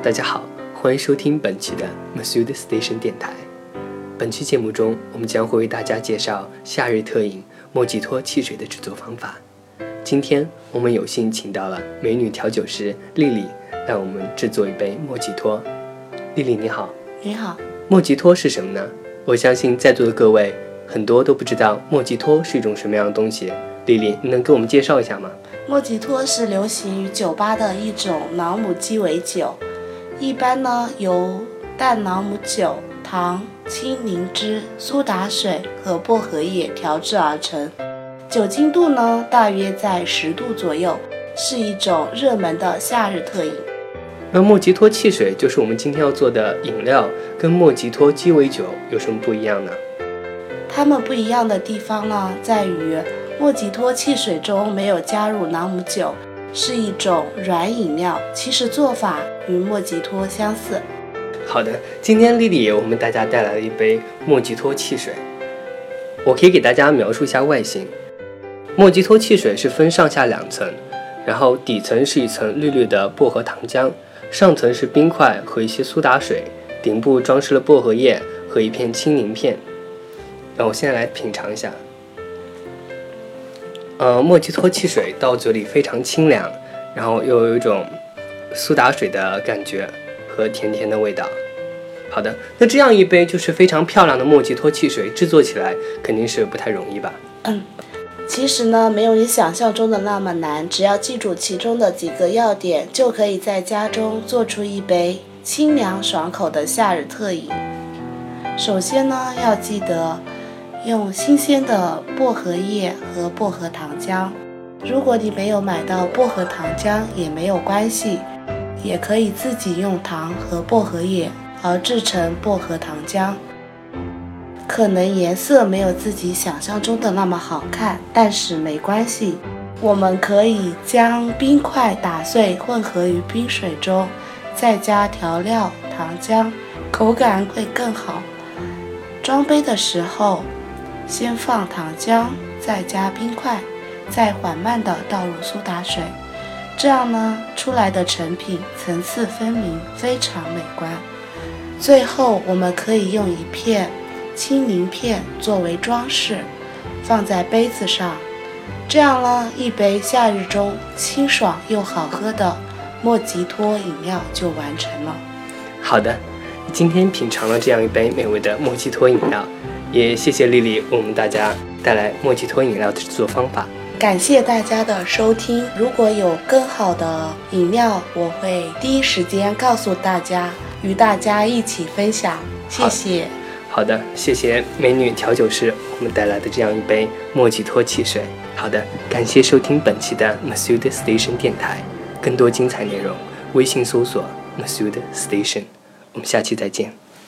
大家好，欢迎收听本期的 Masud Station 电台。本期节目中，我们将会为大家介绍夏日特饮莫吉托汽水的制作方法。今天我们有幸请到了美女调酒师丽丽，让我们制作一杯莫吉托。丽丽你好，你好，莫吉托是什么呢？我相信在座的各位很多都不知道莫吉托是一种什么样的东西。丽丽，你能给我们介绍一下吗？莫吉托是流行于酒吧的一种朗姆鸡尾酒，一般呢由淡朗姆酒、糖、青柠汁、苏打水和薄荷叶调制而成，酒精度呢大约在十度左右，是一种热门的夏日特饮。那莫吉托汽水就是我们今天要做的饮料，跟莫吉托鸡尾酒有什么不一样呢？它们不一样的地方呢在于。莫吉托汽水中没有加入朗姆酒，是一种软饮料，其实做法与莫吉托相似。好的，今天丽丽为我们大家带来了一杯莫吉托汽水，我可以给大家描述一下外形。莫吉托汽水是分上下两层，然后底层是一层绿绿的薄荷糖浆，上层是冰块和一些苏打水，顶部装饰了薄荷叶和一片青柠片。让我现在来品尝一下。呃，莫吉托汽水到嘴里非常清凉，然后又有一种苏打水的感觉和甜甜的味道。好的，那这样一杯就是非常漂亮的莫吉托汽水，制作起来肯定是不太容易吧？嗯，其实呢，没有你想象中的那么难，只要记住其中的几个要点，就可以在家中做出一杯清凉爽口的夏日特饮。首先呢，要记得。用新鲜的薄荷叶和薄荷糖浆。如果你没有买到薄荷糖浆也没有关系，也可以自己用糖和薄荷叶熬制成薄荷糖浆。可能颜色没有自己想象中的那么好看，但是没关系。我们可以将冰块打碎混合于冰水中，再加调料糖浆，口感会更好。装杯的时候。先放糖浆，再加冰块，再缓慢地倒入苏打水，这样呢，出来的成品层次分明，非常美观。最后，我们可以用一片青柠片作为装饰，放在杯子上，这样呢，一杯夏日中清爽又好喝的莫吉托饮料就完成了。好的，今天品尝了这样一杯美味的莫吉托饮料。也谢谢丽丽为我们大家带来莫吉托饮料的制作方法。感谢大家的收听，如果有更好的饮料，我会第一时间告诉大家，与大家一起分享。谢谢。好的，谢谢美女调酒师我们带来的这样一杯莫吉托汽水。好的，感谢收听本期的 Masud Station 电台，更多精彩内容微信搜索 Masud Station。我们下期再见。